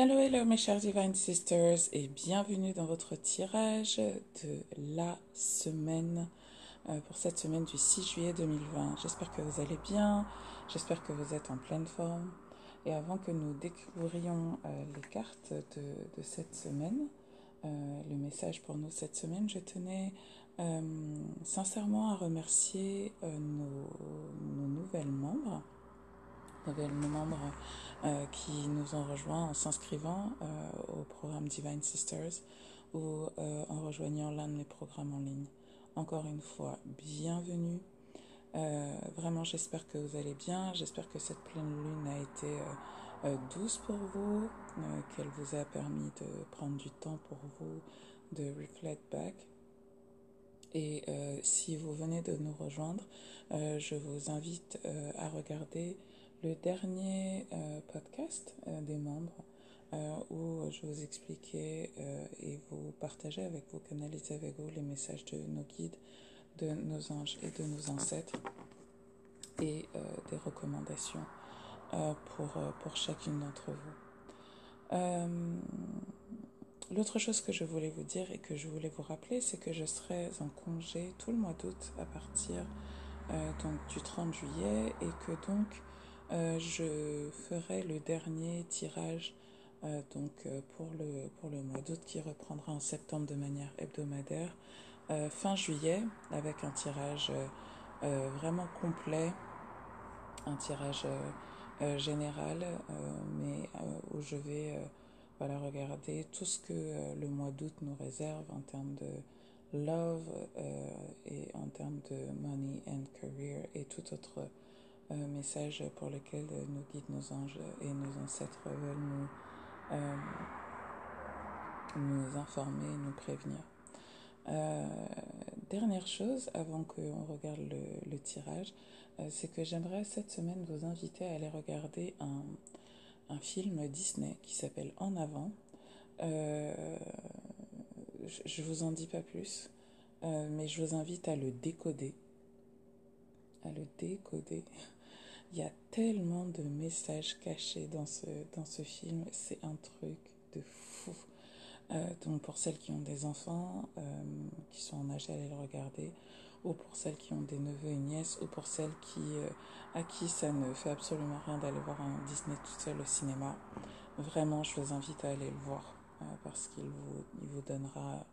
Hello, hello mes chers Divine Sisters et bienvenue dans votre tirage de la semaine euh, pour cette semaine du 6 juillet 2020. J'espère que vous allez bien, j'espère que vous êtes en pleine forme. Et avant que nous découvrions euh, les cartes de, cette semaine, euh, le message pour nous cette semaine, je tenais sincèrement à remercier nos nouvelles membres nos membres euh, qui nous ont rejoints en s'inscrivant euh, au programme Divine Sisters ou euh, en rejoignant l'un de mes programmes en ligne. Encore une fois, bienvenue. vraiment, j'espère que vous allez bien. J'espère que cette pleine lune a été douce pour vous, qu'elle vous a permis de prendre du temps pour vous, de reflect back. Et si vous venez de nous rejoindre, je vous invite à regarder le dernier euh, podcast euh, des membres euh, où je vous expliquais et vous partagez avec vous, canalisez avec vous les messages de nos guides, de nos anges et de nos ancêtres et des recommandations pour, pour chacune d'entre vous. L'autre chose que je voulais vous dire et que je voulais vous rappeler, c'est que je serai en congé tout le mois d'août à partir donc, du 30 juillet et que donc euh, je ferai le dernier tirage euh, donc euh, pour le, mois d'août qui reprendra en septembre de manière hebdomadaire. fin juillet avec un tirage vraiment complet, un tirage général, mais où je vais regarder tout ce que le mois d'août nous réserve en termes de love et en termes de money and career et tout autre message pour lequel nos guides, nos anges et nos ancêtres veulent nous, euh, nous informer, nous prévenir. Euh, dernière chose, avant qu'on regarde le, tirage, euh, c'est que j'aimerais cette semaine vous inviter à aller regarder un, un film Disney qui s'appelle En avant. je, ne vous en dis pas plus, mais je vous invite à le décoder. À le décoder. Il y a tellement de messages cachés dans ce, dans ce film, c'est un truc de fou. Euh, donc pour celles qui ont des enfants, euh, qui sont en âge d'aller le regarder, ou pour celles qui ont des neveux et nièces, ou pour celles qui, euh, à qui ça ne fait absolument rien d'aller voir un Disney tout seul au cinéma, vraiment je vous invite à aller le voir, parce qu'il vous, il vous donnera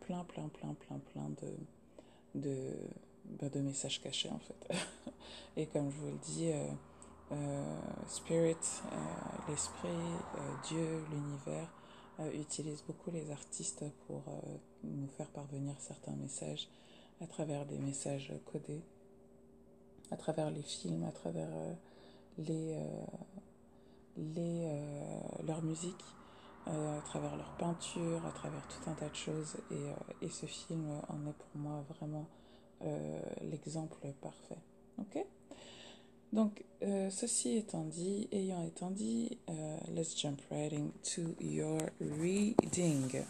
plein, plein, plein, plein, plein de, de de messages cachés en fait. Et comme je vous le dis, euh, euh, Spirit, euh, l'esprit, Dieu, l'univers utilise beaucoup les artistes pour nous faire parvenir certains messages à travers des messages codés, à travers les films, à travers les, les, leur musique, à travers leur peinture, à travers tout un tas de choses. Et, et ce film en est pour moi vraiment euh, l'exemple parfait. Ok? Donc, euh, ceci étant dit, ayant étant dit, euh, let's jump right into your reading.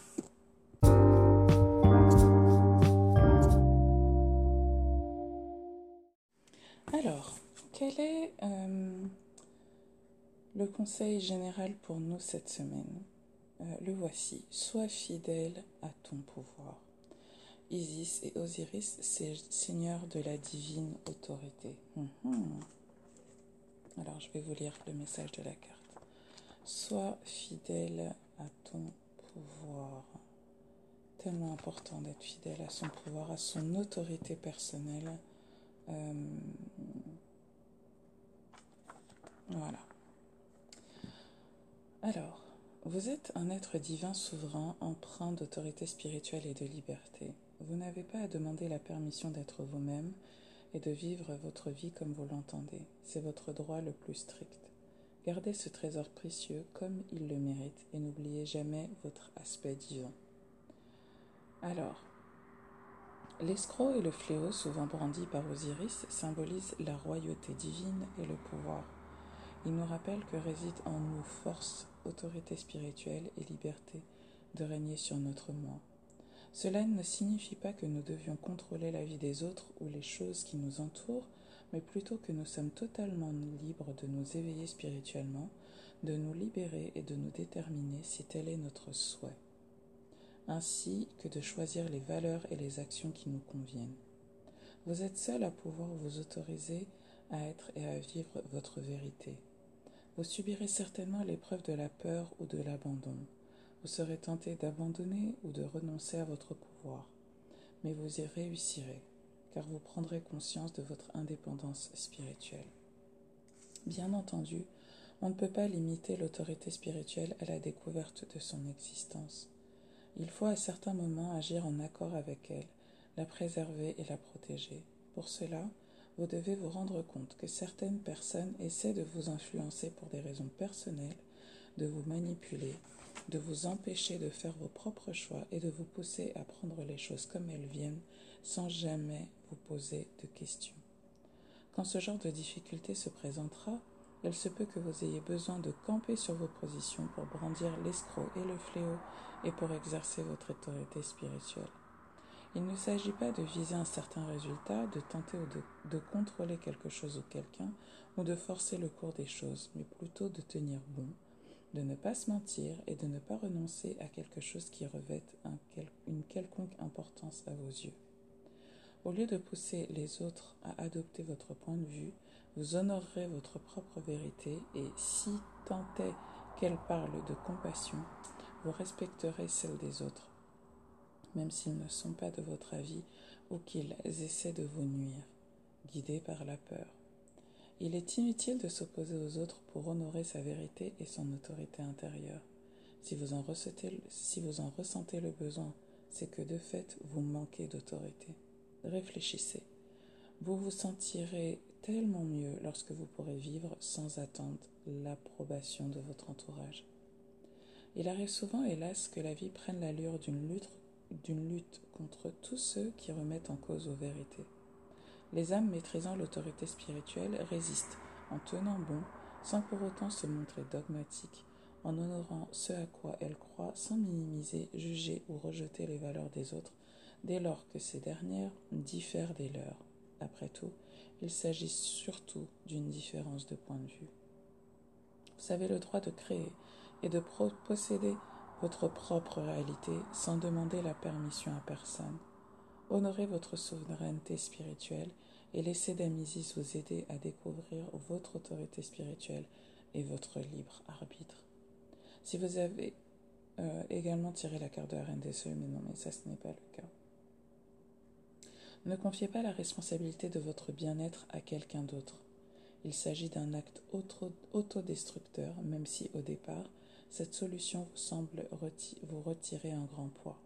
Alors, quel est le conseil général pour nous cette semaine? Le voici. Sois fidèle à ton pouvoir. Isis et Osiris, c'est seigneurs de la divine autorité. Mhm. Alors, je vais vous lire le message de la carte. Sois fidèle à ton pouvoir. Tellement important d'être fidèle à son pouvoir, à son autorité personnelle. Euh, voilà. Alors, vous êtes un être divin souverain, empreint d'autorité spirituelle et de liberté. Vous n'avez pas à demander la permission d'être vous-même et de vivre votre vie comme vous l'entendez. C'est votre droit le plus strict. Gardez ce trésor précieux comme il le mérite et n'oubliez jamais votre aspect divin. Alors, l'escroc et le fléau, souvent brandis par Osiris, symbolisent la royauté divine et le pouvoir. Ils nous rappellent que réside en nous force, autorité spirituelle et liberté de régner sur notre moi. Cela ne signifie pas que nous devions contrôler la vie des autres ou les choses qui nous entourent, mais plutôt que nous sommes totalement libres de nous éveiller spirituellement, de nous libérer et de nous déterminer si tel est notre souhait, ainsi que de choisir les valeurs et les actions qui nous conviennent. Vous êtes seul à pouvoir vous autoriser à être et à vivre votre vérité. Vous subirez certainement l'épreuve de la peur ou de l'abandon. Vous serez tenté d'abandonner ou de renoncer à votre pouvoir, mais vous y réussirez, car vous prendrez conscience de votre indépendance spirituelle. Bien entendu, on ne peut pas limiter l'autorité spirituelle à la découverte de son existence. Il faut à certains moments agir en accord avec elle, la préserver et la protéger. Pour cela, vous devez vous rendre compte que certaines personnes essaient de vous influencer pour des raisons personnelles, de vous manipuler, de vous empêcher de faire vos propres choix et de vous pousser à prendre les choses comme elles viennent sans jamais vous poser de questions. Quand ce genre de difficulté se présentera, il se peut que vous ayez besoin de camper sur vos positions pour brandir l'escroc et le fléau et pour exercer votre autorité spirituelle. Il ne s'agit pas de viser un certain résultat, de tenter ou de, de, contrôler quelque chose ou quelqu'un, ou de forcer le cours des choses, mais plutôt de tenir bon, de ne pas se mentir et de ne pas renoncer à quelque chose qui revête un, une quelconque importance à vos yeux. Au lieu de pousser les autres à adopter votre point de vue, vous honorerez votre propre vérité et si tant est qu'elle parle de compassion, vous respecterez celle des autres, même s'ils ne sont pas de votre avis ou qu'ils essaient de vous nuire, guidés par la peur. Il est inutile de s'opposer aux autres pour honorer sa vérité et son autorité intérieure. Si vous en ressentez, le besoin, c'est que de fait vous manquez d'autorité. Réfléchissez. Vous vous sentirez tellement mieux lorsque vous pourrez vivre sans attendre l'approbation de votre entourage. Il arrive souvent, hélas, que la vie prenne l'allure d'une lutte contre tous ceux qui remettent en cause vos vérités. Les âmes maîtrisant l'autorité spirituelle résistent en tenant bon, sans pour autant se montrer dogmatiques, en honorant ce à quoi elles croient sans minimiser, juger ou rejeter les valeurs des autres, dès lors que ces dernières diffèrent des leurs. Après tout, il s'agit surtout d'une différence de point de vue. Vous avez le droit de créer et de posséder votre propre réalité sans demander la permission à personne. Honorez votre souveraineté spirituelle et laissez Damisis vous aider à découvrir votre autorité spirituelle et votre libre arbitre. Si vous avez euh, également tiré la carte de la des cieux, mais non, mais ça ce n'est pas le cas. Ne confiez pas la responsabilité de votre bien-être à quelqu'un d'autre. Il s'agit d'un acte autodestructeur, même si au départ, cette solution vous semble vous retirer un grand poids.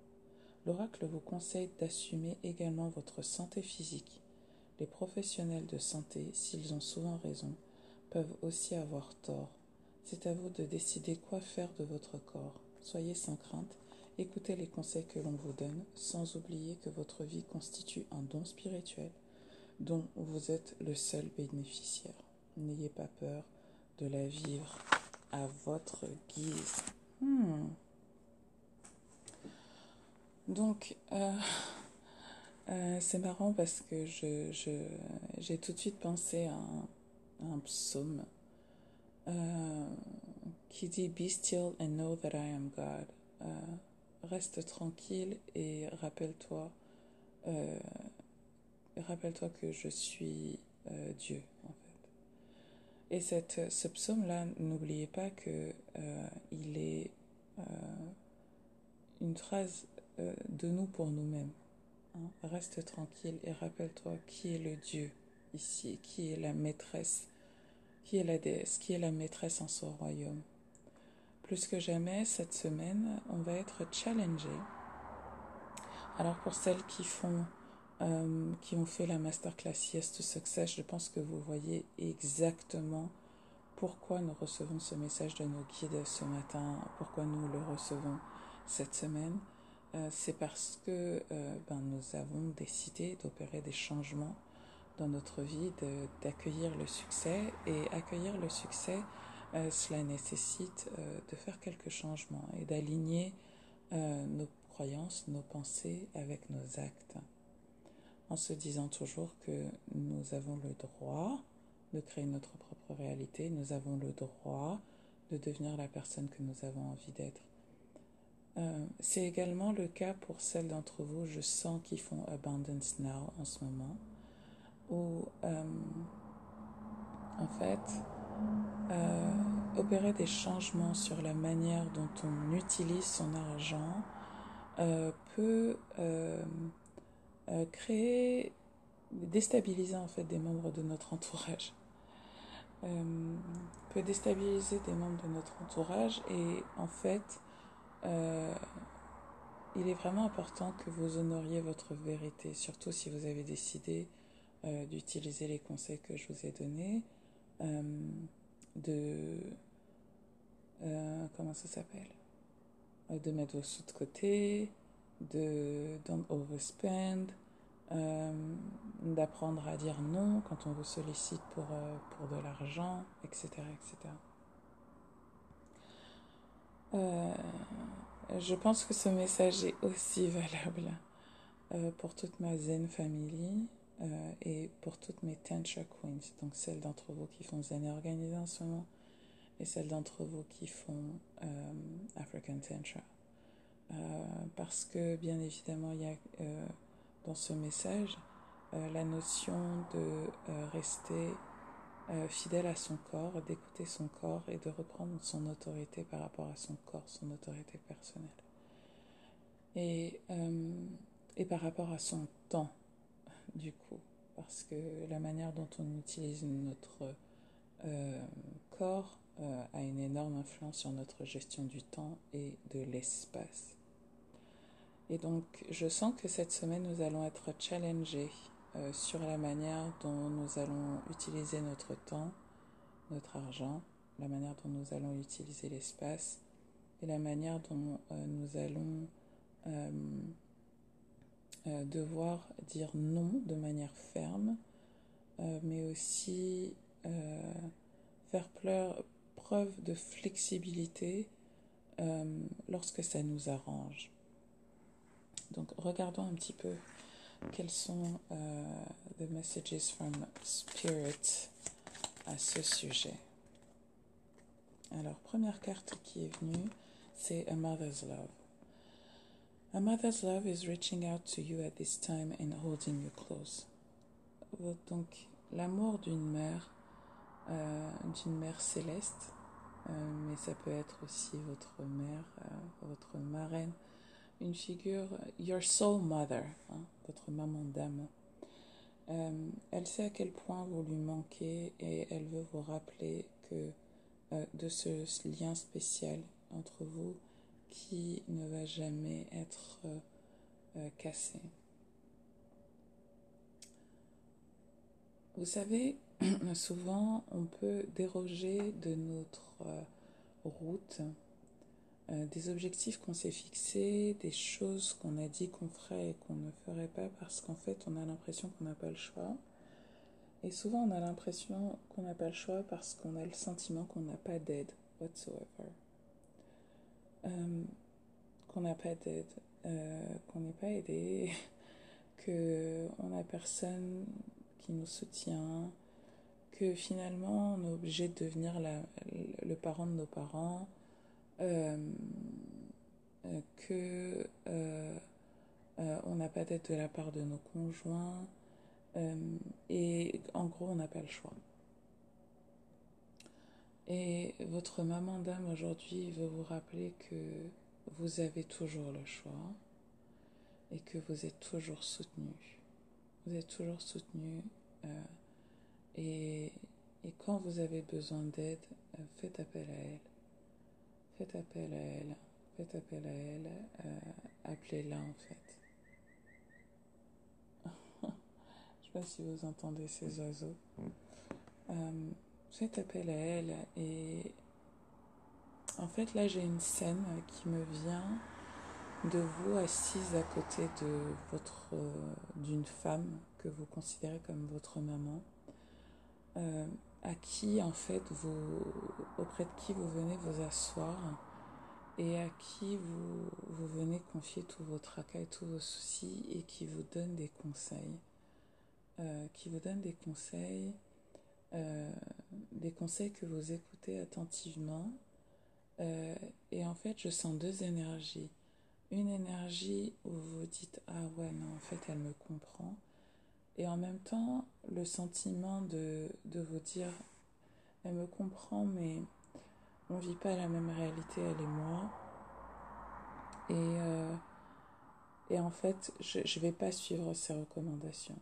L'oracle vous conseille d'assumer également votre santé physique. Les professionnels de santé, s'ils ont souvent raison, peuvent aussi avoir tort. C'est à vous de décider quoi faire de votre corps. Soyez sans crainte Écoutez les conseils que l'on vous donne, sans oublier que votre vie constitue un don spirituel dont vous êtes le seul bénéficiaire. N'ayez pas peur de la vivre à votre guise. Hmm. Donc, euh, euh, c'est marrant parce que je, j'ai tout de suite pensé à un, psaume euh, qui dit Be still and know that I am God reste tranquille et rappelle-toi, rappelle-toi que je suis Dieu, en fait. Et cette, ce psaume-là, n'oubliez pas que il est une phrase de nous pour nous-mêmes. Hein. Reste tranquille et rappelle-toi qui est le Dieu ici, qui est la maîtresse, qui est la déesse, qui est la maîtresse en son royaume. Plus que jamais, cette semaine, on va être challengé. Alors pour celles qui font, euh, qui ont fait la masterclass Yes to Success, je pense que vous voyez exactement pourquoi nous recevons ce message de nos guides ce matin, pourquoi nous le recevons cette semaine. Euh, c'est parce que euh, ben, nous avons décidé d'opérer des changements dans notre vie, d'accueillir le succès et accueillir le succès euh, cela nécessite de faire quelques changements et d'aligner nos croyances, nos pensées avec nos actes, en se disant toujours que nous avons le droit de créer notre propre réalité, nous avons le droit de devenir la personne que nous avons envie d'être. Euh, c'est également le cas pour celles d'entre vous, je sens, qui font Abundance Now en ce moment, où euh, en fait, euh, opérer des changements sur la manière dont on utilise son argent peut créer, déstabiliser en fait des membres de notre entourage. peut déstabiliser des membres de notre entourage et en fait euh, il est vraiment important que vous honoriez votre vérité, surtout si vous avez décidé euh, d'utiliser les conseils que je vous ai donnés, euh, de... comment ça s'appelle? De mettre vos sous de côté, de don't overspend, d'apprendre à dire non quand on vous sollicite pour, pour de l'argent, etc. etc. Euh, je pense que ce message est aussi valable euh, pour toute ma Zen family euh, et pour toutes mes Tantra Queens, donc celles d'entre vous qui font Zen organisé en ce moment et celles d'entre vous qui font African Tantra. parce que bien évidemment, il y a dans ce message la notion de rester euh, fidèle à son corps, d'écouter son corps et de reprendre son autorité par rapport à son corps, son autorité personnelle. Et, euh, et par rapport à son temps, du coup, parce que la manière dont on utilise notre euh, corps a une énorme influence sur notre gestion du temps et de l'espace. Et donc, je sens que cette semaine, nous allons être challengés sur la manière dont nous allons utiliser notre temps, notre argent, la manière dont nous allons utiliser l'espace et la manière dont euh, nous allons euh, devoir dire non de manière ferme, mais aussi faire preuve de flexibilité lorsque ça nous arrange. Donc regardons un petit peu quels sont euh, les messages from Spirit à ce sujet? Alors, première carte qui est venue, c'est A Mother's Love. A mother's love is reaching out to you at this time and holding you close. Donc, l'amour d'une mère, euh, d'une mère céleste, euh, mais ça peut être aussi votre mère, votre marraine, une figure, your soul mother, hein, votre maman d'âme. Euh, elle sait à quel point vous lui manquez et elle veut vous rappeler que euh, de ce lien spécial entre vous qui ne va jamais être euh, cassé. Vous savez, souvent on peut déroger de notre route euh, des objectifs qu'on s'est fixés, des choses qu'on a dit qu'on ferait et qu'on ne ferait pas parce qu'en fait on a l'impression qu'on n'a pas le choix. Et souvent on a l'impression qu'on n'a pas le choix parce qu'on a le sentiment qu'on n'a pas d'aide whatsoever. Euh, qu'on n'a pas d'aide, euh, qu'on n'est pas aidé, qu'on n'a personne qui nous soutient, que finalement on est obligé de devenir le parent de nos parents que euh, on n'a pas d'aide de la part de nos conjoints et en gros on n'a pas le choix. Et votre maman d'âme aujourd'hui veut vous rappeler que vous avez toujours le choix et que vous êtes toujours soutenu. Vous êtes toujours soutenu et, et, quand vous avez besoin d'aide, faites appel à elle. Faites appel à elle. Faites appel à elle. Euh, Appelez-la en fait. Je ne sais pas si vous entendez ces oiseaux. Euh, faites appel à elle et en fait là j'ai une scène qui me vient de vous assise à côté de votre d'une femme que vous considérez comme votre maman. À qui en fait vous auprès de qui vous venez vous asseoir et à qui vous, vous venez confier tous vos tracas et tous vos soucis et qui vous donne des conseils euh, qui vous donne des conseils euh, des conseils que vous écoutez attentivement Euh, et en fait, je sens deux énergies. Une énergie où vous dites Ah ouais, non, en fait, elle me comprend. Et en même temps, le sentiment de, de vous dire Elle me comprend, mais on vit pas la même réalité, elle et moi. Et, euh, et en fait, je ne vais pas suivre ses recommandations.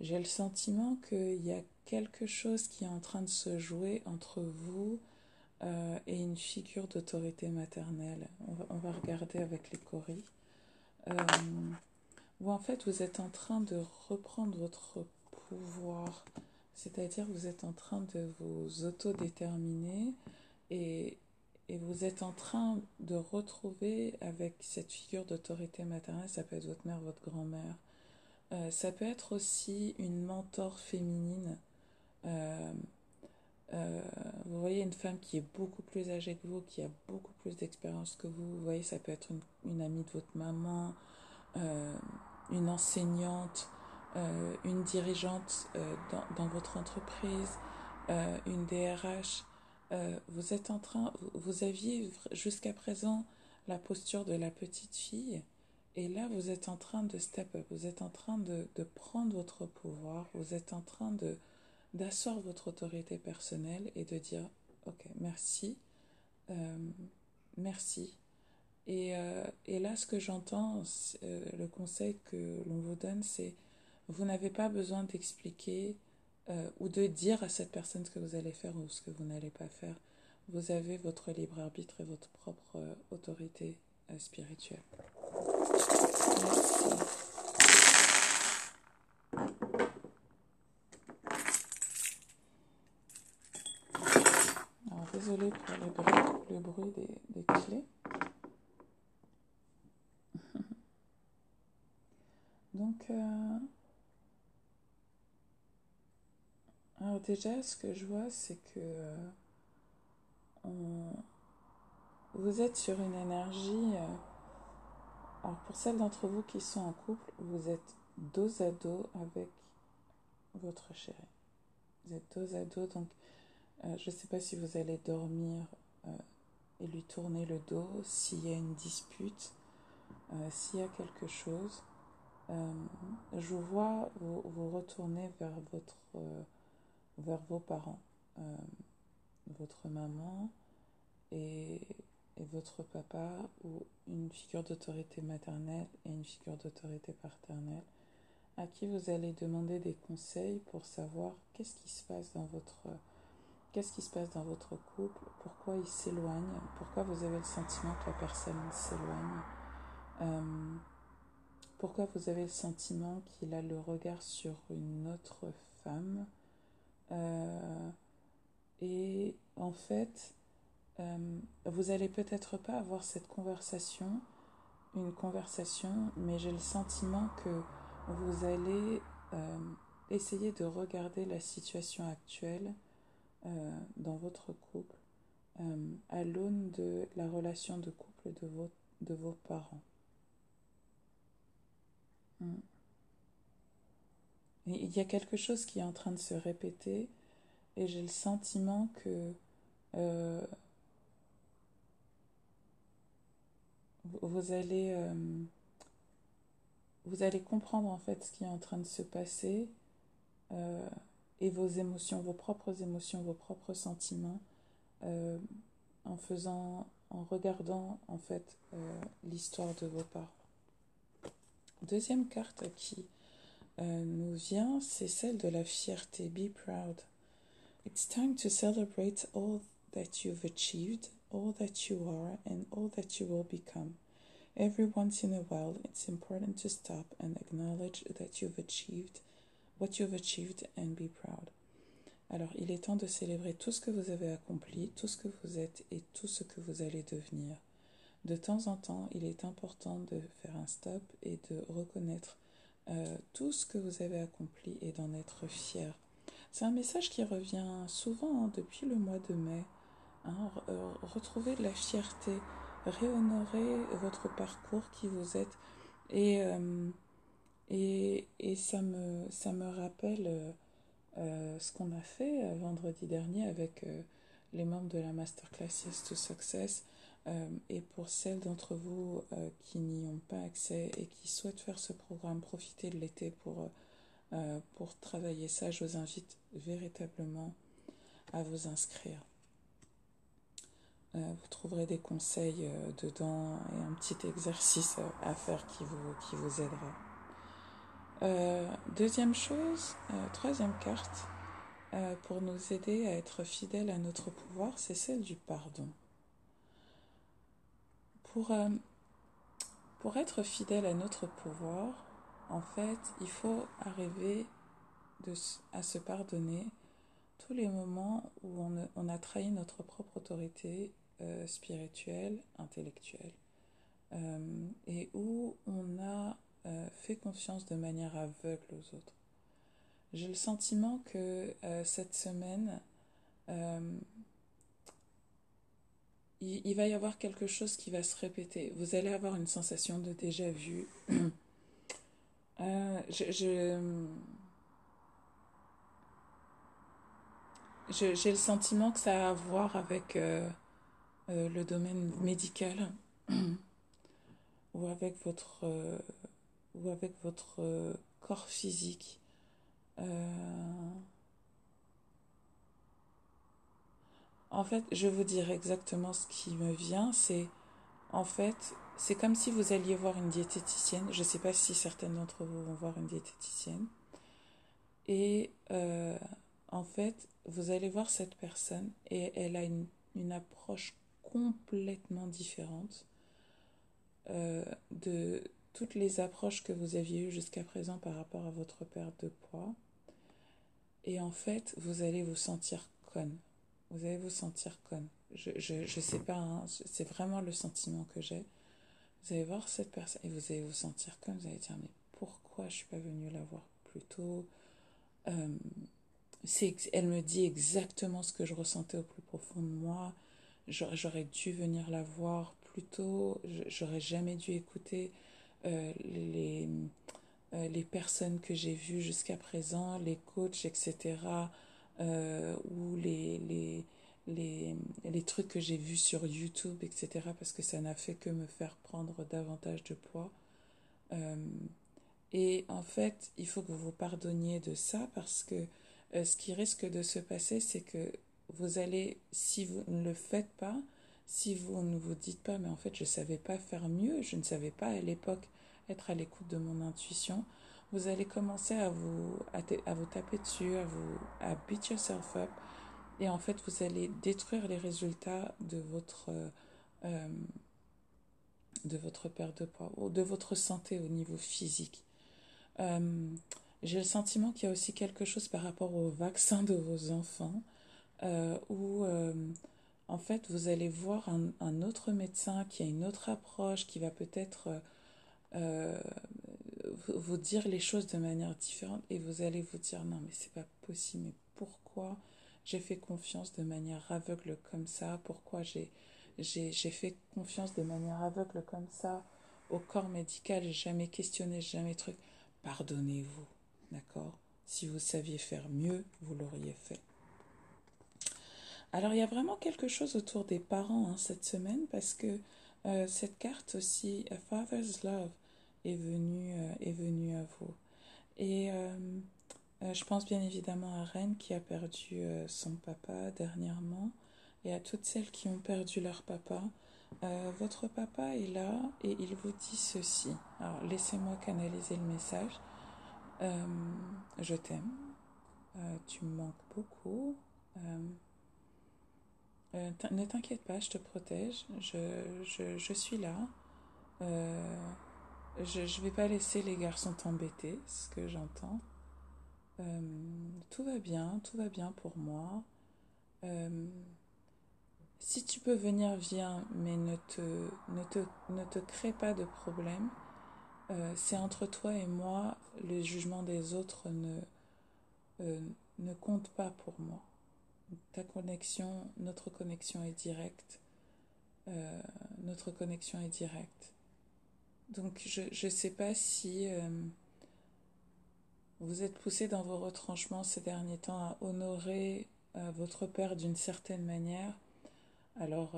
J'ai le sentiment qu'il y a quelque chose qui est en train de se jouer entre vous euh, et une figure d'autorité maternelle. On va, on va, regarder avec les coris. Euh, où en fait vous êtes en train de reprendre votre pouvoir, c'est-à-dire vous êtes en train de vous autodéterminer et, et vous êtes en train de retrouver avec cette figure d'autorité maternelle, ça peut être votre mère, votre grand-mère, euh, ça peut être aussi une mentor féminine. Euh, euh, vous voyez une femme qui est beaucoup plus âgée que vous, qui a beaucoup plus d'expérience que vous. Vous voyez, ça peut être une, amie de votre maman, une enseignante, euh, une dirigeante dans, dans, votre entreprise, une DRH. vous êtes en train, vous, aviez jusqu'à présent la posture de la petite fille et là, vous êtes en train de step up, vous êtes en train de, de prendre votre pouvoir, vous êtes en train de d'asseoir votre autorité personnelle et de dire, ok, merci, euh, merci. Et, euh, et, là, ce que j'entends, euh, le conseil que l'on vous donne, c'est, vous n'avez pas besoin d'expliquer euh, ou de dire à cette personne ce que vous allez faire ou ce que vous n'allez pas faire. Vous avez votre libre arbitre et votre propre autorité spirituelle. Alors, désolé pour le bruit, des clés. Euh, alors déjà, ce que je vois, c'est que euh, vous êtes sur une énergie. Euh, alors pour celles d'entre vous qui sont en couple, vous êtes dos à dos avec votre chéri. Vous êtes dos à dos, donc je ne sais pas si vous allez dormir et lui tourner le dos, s'il y a une dispute, s'il y a quelque chose. Euh, je vois vous, vous retourner vers, votre, vers vos parents, votre maman et et votre papa ou une figure d'autorité maternelle et une figure d'autorité paternelle à qui vous allez demander des conseils pour savoir qu'est-ce qui se passe dans votre qu'est-ce qui se passe dans votre couple, pourquoi il s'éloigne, pourquoi vous avez le sentiment que la personne s'éloigne, euh, pourquoi vous avez le sentiment qu'il a le regard sur une autre femme. Euh, et en fait, euh, vous allez peut-être pas avoir cette conversation, une conversation, mais j'ai le sentiment que vous allez euh, essayer de regarder la situation actuelle dans votre couple à l'aune de la relation de couple de vos parents. Mm. Il y a quelque chose qui est en train de se répéter et j'ai le sentiment que euh, vous allez, euh, vous allez comprendre en fait ce qui est en train de se passer euh, et vos émotions, vos propres émotions, vos propres sentiments en faisant, en regardant en fait l'histoire de vos parents. Deuxième carte qui euh, nous vient, c'est celle de la fierté. Be proud. It's time to celebrate all that you've achieved all that you are and all that you will become. Every once in a while, it's important to stop and acknowledge that you've achieved what you've achieved and be proud. Alors, il est temps de célébrer tout ce que vous avez accompli, tout ce que vous êtes et tout ce que vous allez devenir. De temps en temps, il est important de faire un stop et de reconnaître euh, tout ce que vous avez accompli et d'en être fier. C'est un message qui revient souvent hein, depuis le mois de mai. Hein, retrouver de la fierté, réhonorer votre parcours qui vous êtes. Et, euh, et, et, ça, me, ça me rappelle euh, ce qu'on a fait vendredi dernier avec euh, les membres de la masterclass Yes to Success. Et pour celles d'entre vous qui n'y ont pas accès et qui souhaitent faire ce programme, profiter de l'été pour, pour travailler ça, je vous invite véritablement à vous inscrire. vous trouverez des conseils dedans et un petit exercice à faire qui vous, qui vous aidera. Euh, deuxième chose, euh, troisième carte, euh, pour nous aider à être fidèles à notre pouvoir, c'est celle du pardon. Pour, pour être fidèle à notre pouvoir, en fait, il faut arriver à se pardonner tous les moments où on, a trahi notre propre autorité spirituelle, intellectuelle, et où on a euh, fait confiance de manière aveugle aux autres. J'ai le sentiment que euh, cette semaine, euh, il, va y avoir quelque chose qui va se répéter. Vous allez avoir une sensation de déjà vu. je, j'ai le sentiment que ça a à voir avec le domaine médical ou avec votre ou avec votre euh, corps physique. Euh, en fait, je vous dire exactement ce qui me vient. C'est en fait, c'est comme si vous alliez voir une diététicienne. Je ne sais pas si certaines d'entre vous vont voir une diététicienne. Et euh, en fait, vous allez voir cette personne et elle a une, une approche complètement différente de, toutes les approches que vous aviez eues jusqu'à présent par rapport à votre perte de poids. Et en fait, vous allez vous sentir conne. Vous allez vous sentir conne. Je ne je, sais pas, hein, c'est vraiment le sentiment que j'ai. Vous allez voir cette personne et vous allez vous sentir conne. Vous allez dire, mais pourquoi je suis pas venue la voir plus tôt? Euh, Elle me dit exactement ce que je ressentais au plus profond de moi. J'aurais dû venir la voir plus tôt. J'aurais jamais dû écouter euh, les, euh, les personnes que j'ai vues jusqu'à présent, les coachs, etc., euh, ou les, trucs que j'ai vus sur YouTube, etc., parce que ça n'a fait que me faire prendre davantage de poids. et en fait, il faut que vous vous pardonniez de ça, parce que ce qui risque de se passer, c'est que vous allez, si vous ne le faites pas, si vous ne vous dites pas, mais en fait, je ne savais pas faire mieux, je ne savais pas à l'époque être à l'écoute de mon intuition, vous allez commencer à vous, à, vous taper dessus, à vous à beat yourself up. Et en fait, vous allez détruire les résultats de votre, euh, de votre perte de poids ou de votre santé au niveau physique. Euh, j'ai le sentiment qu'il y a aussi quelque chose par rapport au vaccin de vos enfants euh, où en fait vous allez voir un, autre médecin qui a une autre approche, qui va peut-être euh, vous dire les choses de manière différente et vous allez vous dire non mais c'est pas possible mais pourquoi j'ai fait confiance de manière aveugle comme ça? Pourquoi j'ai j'ai fait confiance de manière aveugle comme ça au corps médical? Jamais questionné jamais truc. Pardonnez-vous d'accord? Si vous saviez faire mieux vous l'auriez fait. Alors il y a vraiment quelque chose autour des parents hein, cette semaine parce que euh, cette carte aussi, A Father's Love, est venue, euh, est venue à vous. Et euh, je pense bien évidemment à Reine qui a perdu son papa dernièrement et à toutes celles qui ont perdu leur papa. votre papa est là et il vous dit ceci. Alors laissez-moi canaliser le message. je t'aime. tu me manques beaucoup. Euh, ne t'inquiète pas, je te protège, je, je, je suis là. Euh, je ne vais pas laisser les garçons t'embêter, ce que j'entends. Euh, tout va bien, tout va bien pour moi. si tu peux venir, viens, mais ne te, ne te, crée pas de problème. C'est entre toi et moi, le jugement des autres ne, ne compte pas pour moi ta connexion, notre connexion est directe. Euh, notre connexion est directe. Donc je ne sais pas si euh, vous êtes poussé dans vos retranchements ces derniers temps à honorer votre père d'une certaine manière, alors,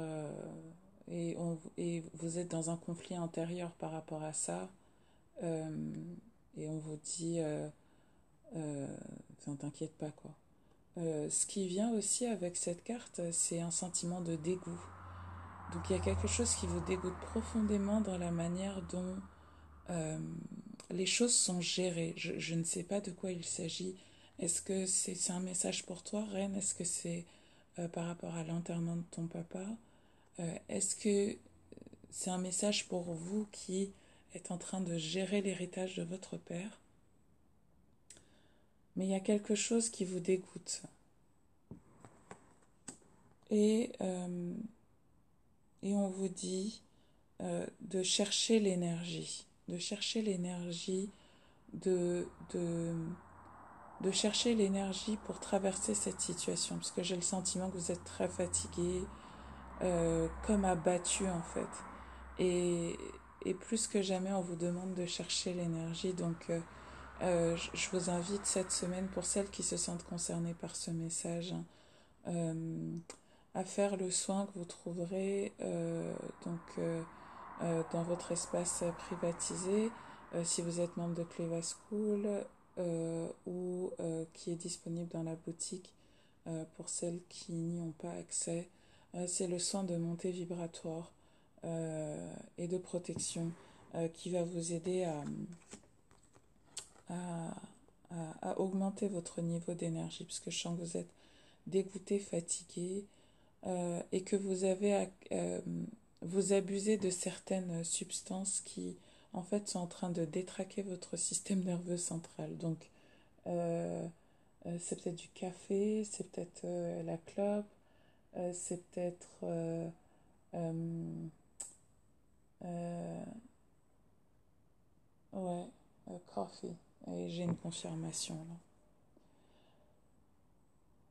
et, on, et, vous êtes dans un conflit intérieur par rapport à ça, et on vous dit, ne t'inquiète pas, quoi. ce qui vient aussi avec cette carte, c'est un sentiment de dégoût. Donc il y a quelque chose qui vous dégoûte profondément dans la manière dont les choses sont gérées. Je, ne sais pas de quoi il s'agit. Est-ce que c'est un message pour toi, Reine Est-ce que c'est euh, par rapport à l'enterrement de ton papa? Euh, Est-ce que c'est un message pour vous qui êtes en train de gérer l'héritage de votre père? Mais il y a quelque chose qui vous dégoûte. Et, euh, et on vous dit de chercher l'énergie de chercher l'énergie, de, de, de chercher l'énergie pour traverser cette situation, parce que j'ai le sentiment que vous êtes très fatigué, euh, comme abattu en fait. Et, et, plus que jamais, on vous demande de chercher l'énergie. Donc, euh, euh, je vous invite cette semaine, pour celles qui se sentent concernées par ce message, à faire le soin que vous trouverez. donc, euh, dans votre espace privatisé, euh, si vous êtes membre de Cleva School euh, ou qui est disponible dans la boutique pour celles qui n'y ont pas accès. C'est le soin de montée vibratoire et de protection qui va vous aider à, à, augmenter votre niveau d'énergie, puisque je sens que vous êtes dégoûté, fatigué, et que vous avez vous abusez de certaines substances qui, en fait, sont en train de détraquer votre système nerveux central. Donc, euh, euh, c'est peut-être du café, c'est peut-être euh, la clope, c'est peut-être... ouais, coffee. Et j'ai une confirmation là.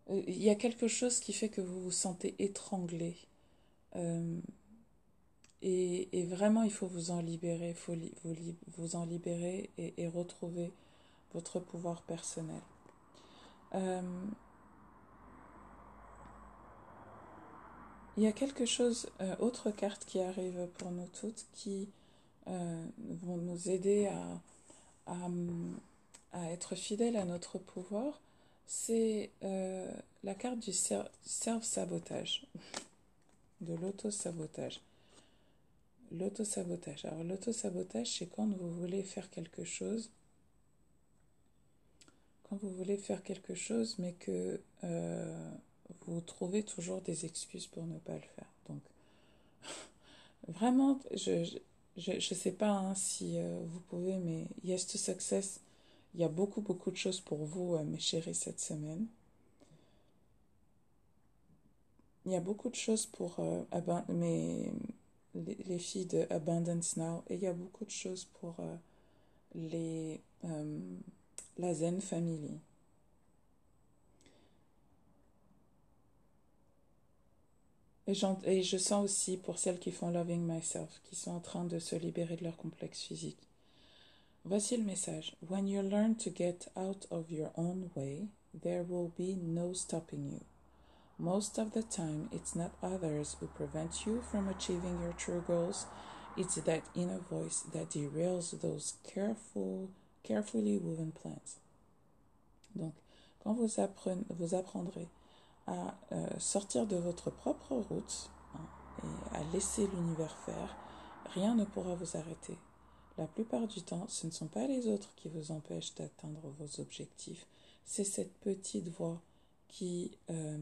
Il y a quelque chose qui fait que vous vous sentez étranglé. Et, vraiment, il faut vous en libérer, il faut vous, en libérer et, retrouver votre pouvoir personnel. Euh, il y a quelque chose, euh, autre carte qui arrive pour nous toutes, qui euh, vont nous aider à, être fidèles à notre pouvoir. C'est la carte du self-sabotage, de l'auto-sabotage. L'auto-sabotage. Alors l'auto-sabotage, c'est quand vous voulez faire quelque chose, quand vous voulez faire quelque chose, mais que euh, vous trouvez toujours des excuses pour ne pas le faire. Donc, vraiment, je ne sais pas hein, si euh, vous pouvez, mais Yes to Success, il y a beaucoup, beaucoup de choses pour vous, euh, mes chéris, cette semaine. Il y a beaucoup de choses pour ben, mes, les, filles de Abundance Now. Et il y a beaucoup de choses pour euh, les, euh, la Zen Family. Et, je sens aussi pour celles qui font Loving Myself, qui sont en train de se libérer de leur complexe physique. Voici le message. When you learn to get out of your own way, there will be no stopping you. Most of the time, it's not others who prevent you from achieving your true goals. It's that inner voice that derails those careful, carefully woven plans. Donc, quand vous, apprenez, vous apprendrez à euh, sortir de votre propre route hein, et à laisser l'univers faire, rien ne pourra vous arrêter. La plupart du temps, ce ne sont pas les autres qui vous empêchent d'atteindre vos objectifs, c'est cette petite voix qui euh,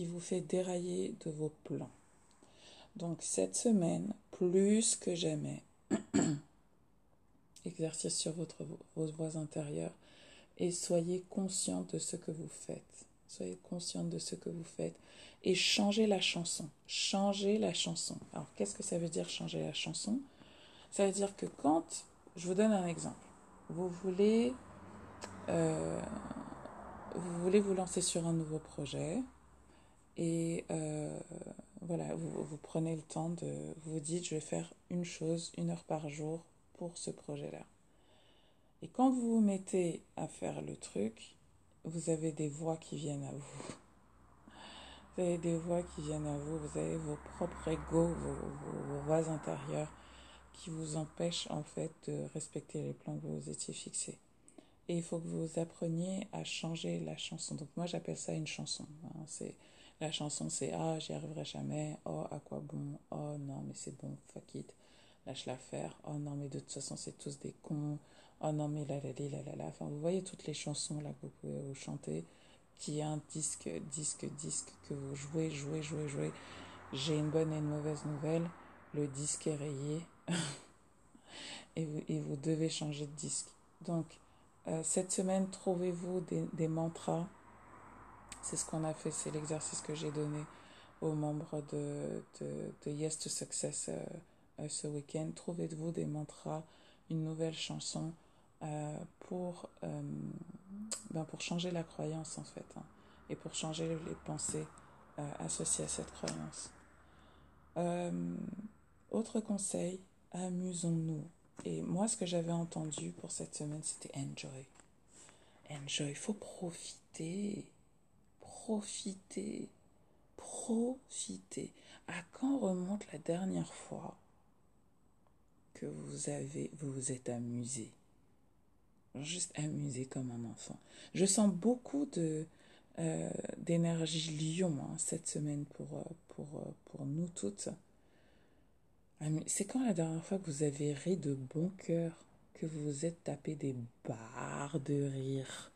vous fait dérailler de vos plans. Donc cette semaine, plus que jamais, exercice sur votre, vos voix intérieures et soyez conscient de ce que vous faites. Soyez conscient de ce que vous faites et changez la chanson. Changez la chanson. Alors qu'est-ce que ça veut dire changer la chanson? Ça veut dire que quand, je vous donne un exemple, vous voulez, euh, vous voulez vous lancer sur un nouveau projet, et euh, voilà, vous, vous, prenez le temps de vous dites, je vais faire une chose, une heure par jour pour ce projet-là. Et quand vous vous mettez à faire le truc, vous avez des voix qui viennent à vous. Vous avez des voix qui viennent à vous, vous avez vos propres égaux, vos, voix intérieures qui vous empêchent en fait de respecter les plans que vous étiez fixés. Et il faut que vous appreniez à changer la chanson. Donc moi j'appelle ça une chanson. Hein. C'est la chanson c'est ah j'y arriverai jamais, oh à quoi bon, oh non mais c'est bon, fuck it, lâche l'affaire, oh non mais de toute façon c'est tous des cons, oh non mais la la la la la. Enfin vous voyez toutes les chansons là que vous pouvez vous chanter qui est un disque, disque, disque que vous jouez, jouez, jouez, jouez. J'ai une bonne et une mauvaise nouvelle. Le disque est rayé et, vous, et vous devez changer de disque. Donc, euh, cette semaine, trouvez-vous des, des, mantras? C'est ce qu'on a fait, c'est l'exercice que j'ai donné aux membres de, de, de Yes to Success euh, euh, ce week-end. Trouvez-vous des mantras, une nouvelle chanson pour, ben pour changer la croyance en fait, hein, et pour changer les pensées associées à cette croyance? autre conseil, amusons-nous. Et moi, ce que j'avais entendu pour cette semaine, c'était enjoy. Enjoy, il faut profiter, profiter, profiter. À quand remonte la dernière fois que vous avez, vous vous êtes amusé? Juste amusé comme un enfant. Je sens beaucoup de euh, d'énergie lion hein, cette semaine pour, euh, pour, euh, pour nous toutes. C'est quand la dernière fois que vous avez ri de bon cœur, que vous vous êtes tapé des barres de rire,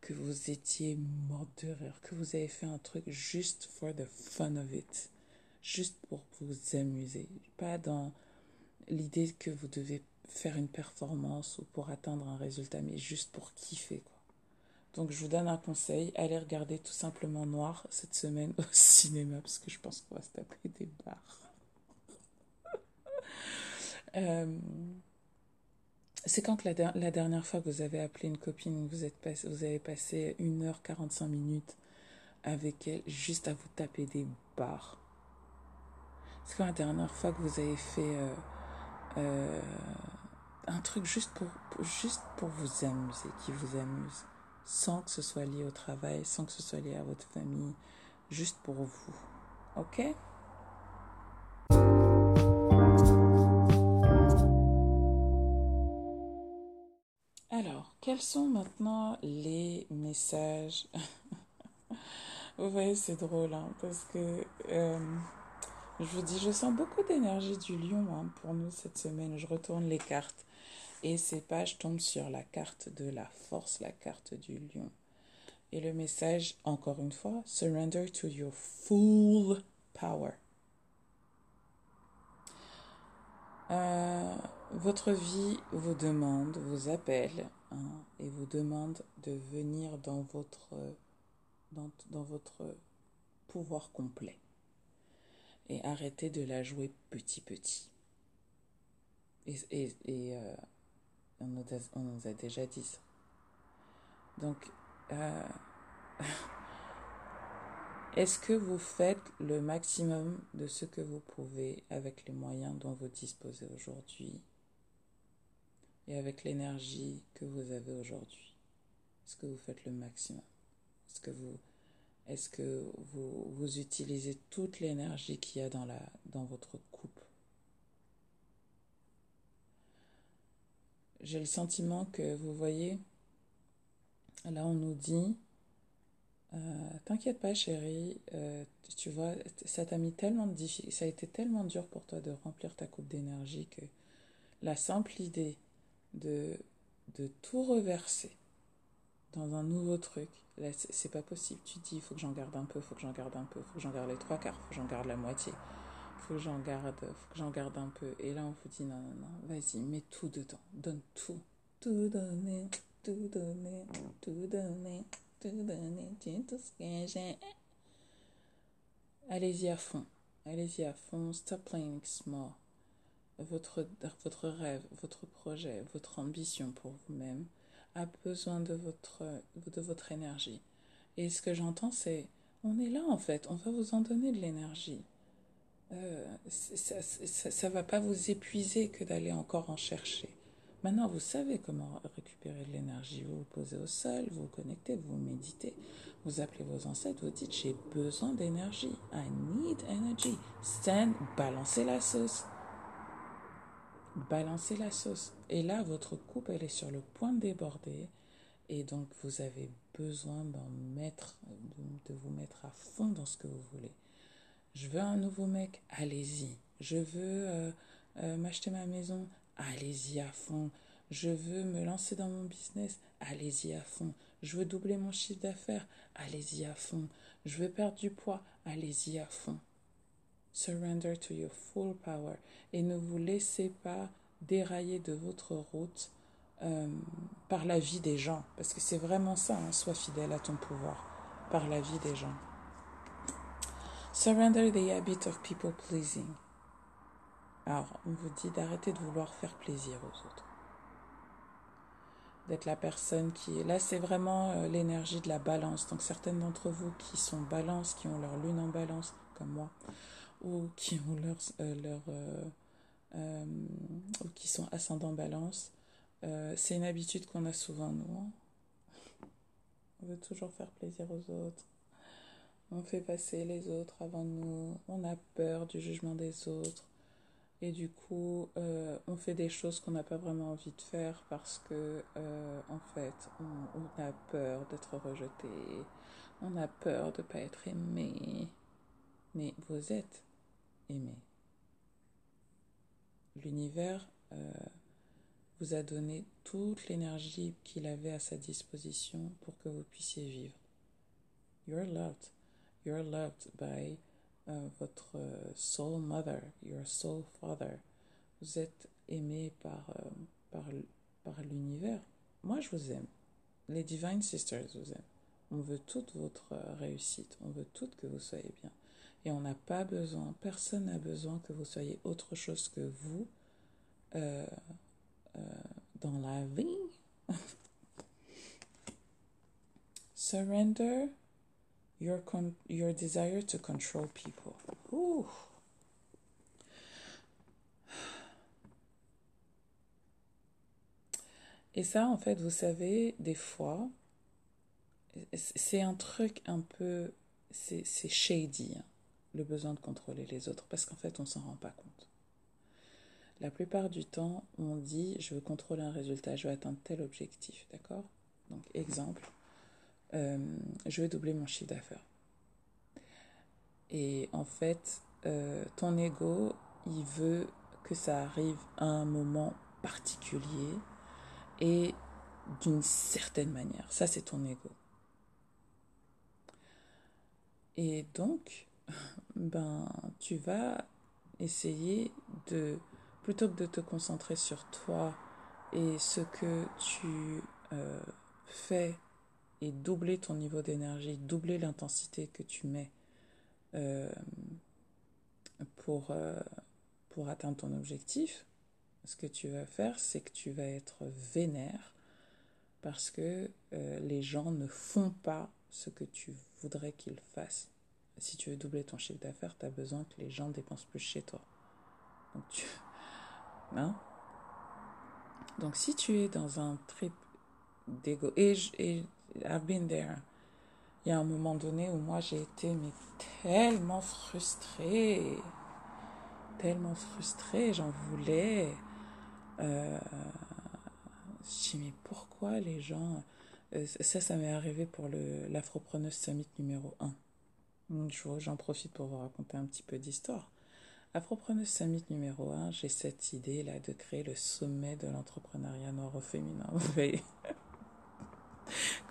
que vous étiez mort de rire, que vous avez fait un truc juste for the fun of it, juste pour vous amuser, pas dans l'idée que vous devez faire une performance ou pour atteindre un résultat, mais juste pour kiffer. Quoi. Donc je vous donne un conseil, allez regarder tout simplement Noir cette semaine au cinéma, parce que je pense qu'on va se taper des barres. Euh, c'est quand la, dernière fois que vous avez appelé une copine, vous, êtes passé, vous avez passé 1h45 minutes avec elle juste à vous taper des barres? C'est quand la dernière fois que vous avez fait... Euh, euh, un truc juste pour, juste pour vous amuser, qui vous amuse, sans que ce soit lié au travail, sans que ce soit lié à votre famille, juste pour vous. Ok? Quels sont maintenant les messages? Vous voyez, c'est drôle, hein, parce que euh, je vous dis, je sens beaucoup d'énergie du lion hein, pour nous cette semaine. Je retourne les cartes. Et ces pages tombent sur la carte de la force, la carte du lion. Et le message, encore une fois, surrender to your full power. Euh, votre vie vous demande, vous appelle et vous demande de venir dans votre, dans, dans votre pouvoir complet et arrêter de la jouer petit petit. Et, et, et euh, on nous a, on nous a déjà dit ça. Donc, euh, est-ce que vous faites le maximum de ce que vous pouvez avec les moyens dont vous disposez aujourd'hui? Et avec l'énergie que vous avez aujourd'hui Est-ce que vous faites le maximum? Est-ce que vous est-ce que vous utilisez toute l'énergie qu'il y a dans, la, dans votre coupe j'ai le sentiment que vous voyez, là on nous dit, euh, t'inquiète pas chérie, euh, tu vois, ça t'a mis tellement de ça a été tellement dur pour toi de remplir ta coupe d'énergie que la simple idée de, de tout reverser dans un nouveau truc, là c'est pas possible. Tu dis, il faut que j'en garde un peu, il faut que j'en garde un peu, il faut que j'en garde les trois quarts, il faut que j'en garde la moitié faut que j'en garde, faut que j'en garde un peu. Et là, on vous dit non, non, non, vas-y, mets tout dedans, donne tout. Tout donner, tout donner, tout donner, tout donner, tout ce que j'ai. Allez-y à fond, allez-y à fond, stop playing small. Votre, votre rêve, votre projet, votre ambition pour vous-même a besoin de votre, de votre énergie. Et ce que j'entends, c'est, on est là en fait, on va vous en donner de l'énergie. Euh, ça ne va pas vous épuiser que d'aller encore en chercher. Maintenant, vous savez comment récupérer de l'énergie. Vous vous posez au sol, vous vous connectez, vous méditez, vous appelez vos ancêtres, vous dites j'ai besoin d'énergie. I need energy. Stand, balancez la sauce. Balancez la sauce. Et là, votre coupe, elle est sur le point de déborder. Et donc, vous avez besoin d'en mettre, de, vous mettre à fond dans ce que vous voulez. Je veux un nouveau mec, allez-y. Je veux euh, euh, m'acheter ma maison, allez-y à fond. Je veux me lancer dans mon business, allez-y à fond. Je veux doubler mon chiffre d'affaires, allez-y à fond. Je veux perdre du poids, allez-y à fond. Surrender to your full power et ne vous laissez pas dérailler de votre route euh, par la vie des gens, parce que c'est vraiment ça, hein, sois fidèle à ton pouvoir, par la vie des gens. Surrender the habit of people pleasing. Alors, on vous dit d'arrêter de vouloir faire plaisir aux autres. D'être la personne qui... Là, c'est vraiment euh, l'énergie de la balance. Donc, certaines d'entre vous qui sont balance, qui ont leur lune en balance, comme moi, ou qui ont leur... Euh, leur euh, ou qui sont ascendants balance, c'est une habitude qu'on a souvent, nous. Hein. On veut toujours faire plaisir aux autres. On fait passer les autres avant nous. On a peur du jugement des autres. Et du coup, euh, on fait des choses qu'on n'a pas vraiment envie de faire parce que, euh, en fait, on, a peur d'être rejeté. On a peur de ne pas être aimé. Mais vous êtes aimé. L'univers euh, vous a donné toute l'énergie qu'il avait à sa disposition pour que vous puissiez vivre. You're loved. You're loved by euh, votre euh, soul mother, your soul father. Vous êtes aimé par, euh, par, par l'univers. Moi, je vous aime. Les Divine Sisters vous aiment. On veut toute votre réussite. On veut toute que vous soyez bien. Et on n'a pas besoin, personne n'a besoin que vous soyez autre chose que vous euh, euh, dans la vie. Surrender your, your desire to control people. Ouh. Et ça, en fait, vous savez, des fois, c'est un truc un peu, c'est shady, hein, le besoin de contrôler les autres, parce qu'en fait, on s'en rend pas compte. La plupart du temps, on dit, je veux contrôler un résultat, je veux atteindre tel objectif, d'accord? Donc, exemple, euh, je vais doubler mon chiffre d'affaires. Et en fait, euh, ton ego, il veut que ça arrive à un moment particulier et d'une certaine manière. Ça, c'est ton ego. Et donc, ben, tu vas essayer de, plutôt que de te concentrer sur toi et ce que tu euh, fais et doubler ton niveau d'énergie, doubler l'intensité que tu mets euh, pour, euh, pour atteindre ton objectif, ce que tu vas faire, c'est que tu vas être vénère parce que les gens ne font pas ce que tu voudrais qu'ils fassent. Si tu veux doubler ton chiffre d'affaires, tu as besoin que les gens dépensent plus chez toi. Donc, tu... hein? Donc si tu es dans un trip d'ego, et, et I've been there. Il y a un moment donné où moi j'ai été tellement frustrée, tellement frustrée, j'en voulais. Euh, je dis mais pourquoi les gens... Euh, ça, ça m'est arrivé pour l'Afropreneuse Summit numéro 1. J'en profite pour vous raconter un petit peu d'histoire. Afropreneuse Summit numéro 1, j'ai cette idée là de créer le sommet de l'entrepreneuriat noir au féminin. Vous voyez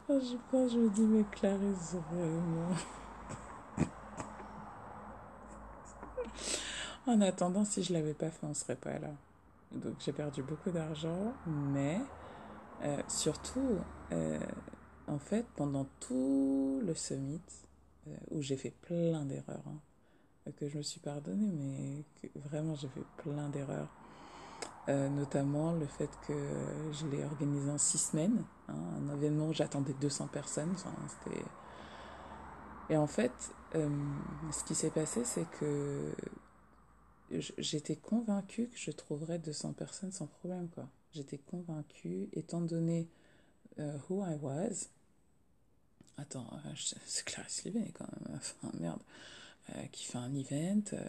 quand je pense, je me dis, mais Clarisse, vraiment. en attendant, si je l'avais pas fait, on serait pas là. Donc j'ai perdu beaucoup d'argent, mais euh, surtout, euh, en fait, pendant tout le summit, où j'ai fait plein d'erreurs, hein, que je me suis pardonnée, mais vraiment j'ai fait plein d'erreurs. Euh, notamment le fait que je l'ai organisé en six semaines, hein, un événement où j'attendais 200 personnes. Et en fait, euh, ce qui s'est passé, c'est que j'étais convaincue que je trouverais 200 personnes sans problème. J'étais convaincue, étant donné uh, who I was. Attends, euh, c'est Clarisse Libé quand même. Enfin, merde. Euh, qui fait un event. Euh,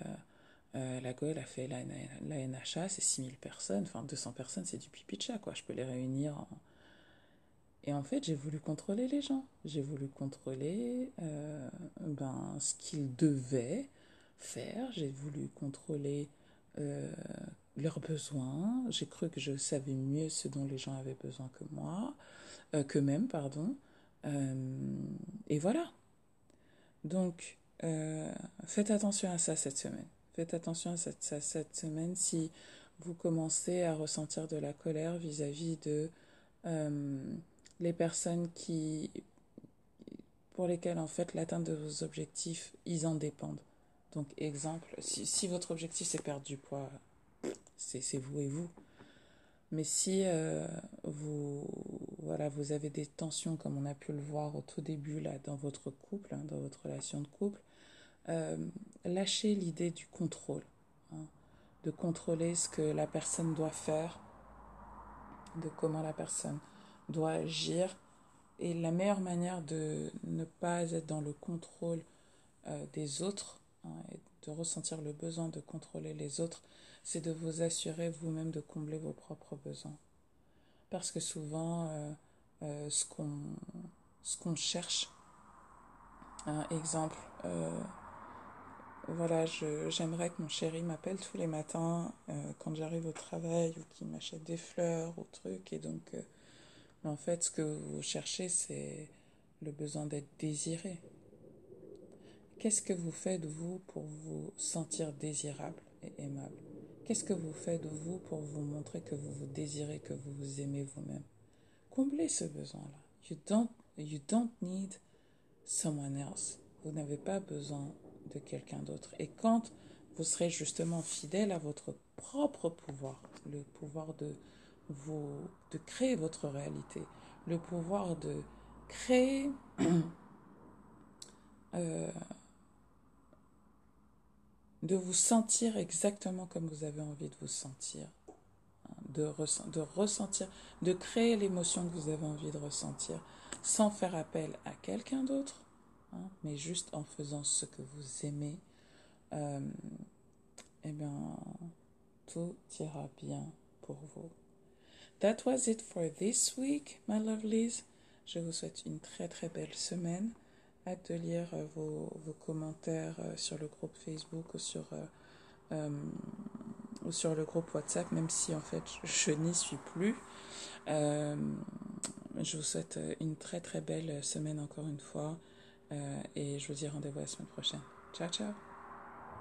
euh, la Goël a fait la, la NHA, c'est 6000 personnes. Enfin, 200 personnes, c'est du pipi de chat, quoi. Je peux les réunir et en fait, j'ai voulu contrôler les gens. J'ai voulu contrôler ben, ce qu'ils devaient faire. J'ai voulu contrôler leurs besoins. J'ai cru que je savais mieux ce dont les gens avaient besoin que moi, euh, qu'eux-mêmes, pardon. Euh, et voilà. Donc, euh, faites attention à ça cette semaine. Faites attention à cette, à cette semaine si vous commencez à ressentir de la colère vis-à-vis -vis de euh, les personnes qui, pour lesquelles en fait l'atteinte de vos objectifs, ils en dépendent. Donc exemple, si, si votre objectif c'est perdre du poids, c'est vous et vous. Mais si vous, voilà, vous avez des tensions comme on a pu le voir au tout début là, dans votre couple, hein, dans votre relation de couple, euh, lâchez l'idée du contrôle, hein, de contrôler ce que la personne doit faire, de comment la personne doit agir. Et la meilleure manière de ne pas être dans le contrôle euh, des autres hein, et de ressentir le besoin de contrôler les autres, c'est de vous assurer vous-même de combler vos propres besoins. Parce que souvent, euh, euh, ce qu'on cherche, un exemple, euh, voilà, j'aimerais que mon chéri m'appelle tous les matins quand j'arrive au travail ou qu'il m'achète des fleurs ou trucs. Et donc, en fait, ce que vous cherchez, c'est le besoin d'être désiré. Qu'est-ce que vous faites, vous, pour vous sentir désirable et aimable? Qu'est-ce que vous faites, vous, pour vous montrer que vous vous désirez, que vous vous aimez vous-même? Comblez ce besoin-là. You don't, you don't need someone else. Vous n'avez pas besoin de quelqu'un d'autre. Et quand vous serez justement fidèle à votre propre pouvoir, le pouvoir de vous, de créer votre réalité, le pouvoir de créer euh, de vous sentir exactement comme vous avez envie de vous sentir, de, ress de ressentir, de créer l'émotion que vous avez envie de ressentir, sans faire appel à quelqu'un d'autre, hein, mais juste en faisant ce que vous aimez, euh, eh bien, tout ira bien pour vous. That was it for this week, my lovelies. Je vous souhaite une très très belle semaine. Hâte de lire euh, vos, vos commentaires euh, sur le groupe Facebook ou sur, euh, ou sur le groupe WhatsApp, même si en fait je, n'y suis plus. Je vous souhaite une très très belle semaine encore une fois et je vous dis rendez-vous la semaine prochaine. Ciao ciao